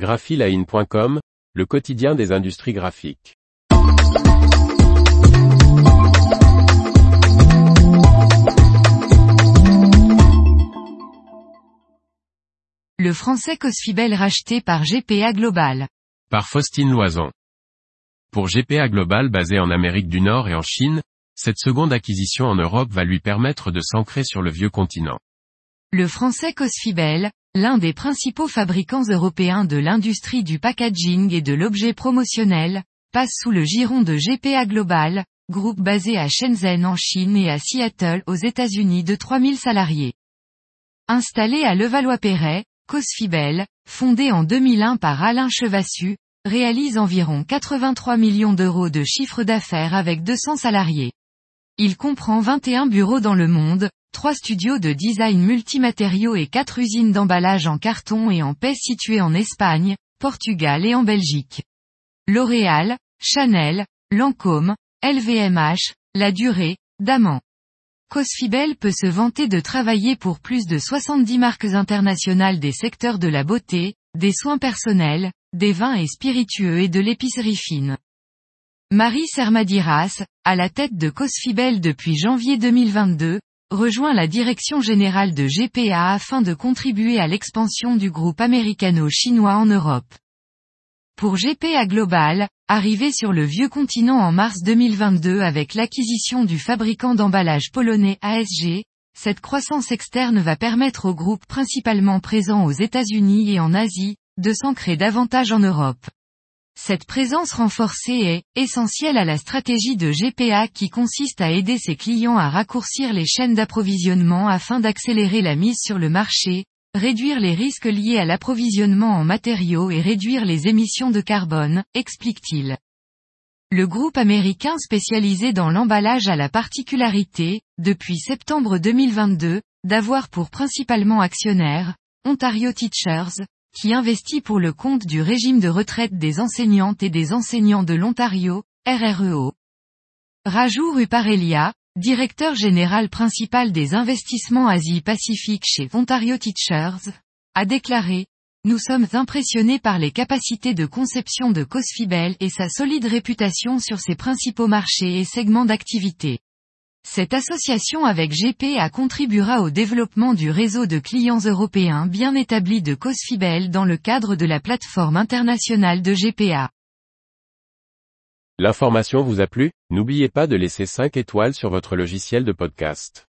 graphiline.com, le quotidien des industries graphiques. Le français Cosfibel racheté par GPA Global. Par Faustine Loison. Pour GPA Global basé en Amérique du Nord et en Chine, cette seconde acquisition en Europe va lui permettre de s'ancrer sur le vieux continent. Le français Cosfibel, l'un des principaux fabricants européens de l'industrie du packaging et de l'objet promotionnel, passe sous le giron de GPA Global, groupe basé à Shenzhen en Chine et à Seattle aux États-Unis de 3000 salariés. Installé à Levallois-Perret, Cosfibel, fondé en 2001 par Alain Chevassu, réalise environ 83 millions d'euros de chiffre d'affaires avec 200 salariés. Il comprend 21 bureaux dans le monde, 3 studios de design multimatériaux et 4 usines d'emballage en carton et en paix situées en Espagne, Portugal et en Belgique. L'Oréal, Chanel, Lancôme, LVMH, La Durée, Daman. Cosfibel peut se vanter de travailler pour plus de 70 marques internationales des secteurs de la beauté, des soins personnels, des vins et spiritueux et de l'épicerie fine. Marie Sermadiras, à la tête de Cosfibel depuis janvier 2022, rejoint la direction générale de GPA afin de contribuer à l'expansion du groupe américano-chinois en Europe. Pour GPA Global, arrivé sur le vieux continent en mars 2022 avec l'acquisition du fabricant d'emballage polonais ASG, cette croissance externe va permettre au groupe principalement présent aux États-Unis et en Asie, de s'ancrer davantage en Europe. Cette présence renforcée est essentielle à la stratégie de GPA qui consiste à aider ses clients à raccourcir les chaînes d'approvisionnement afin d'accélérer la mise sur le marché, réduire les risques liés à l'approvisionnement en matériaux et réduire les émissions de carbone, explique-t-il. Le groupe américain spécialisé dans l'emballage a la particularité, depuis septembre 2022, d'avoir pour principalement actionnaire, Ontario Teachers, qui investit pour le compte du régime de retraite des enseignantes et des enseignants de l'Ontario, RREO. Raju Ruparelia, directeur général principal des investissements Asie-Pacifique chez Ontario Teachers, a déclaré, nous sommes impressionnés par les capacités de conception de Cosfibel et sa solide réputation sur ses principaux marchés et segments d'activité. Cette association avec GPA contribuera au développement du réseau de clients européens bien établi de Cosfibel dans le cadre de la plateforme internationale de GPA. L'information vous a plu? N'oubliez pas de laisser 5 étoiles sur votre logiciel de podcast.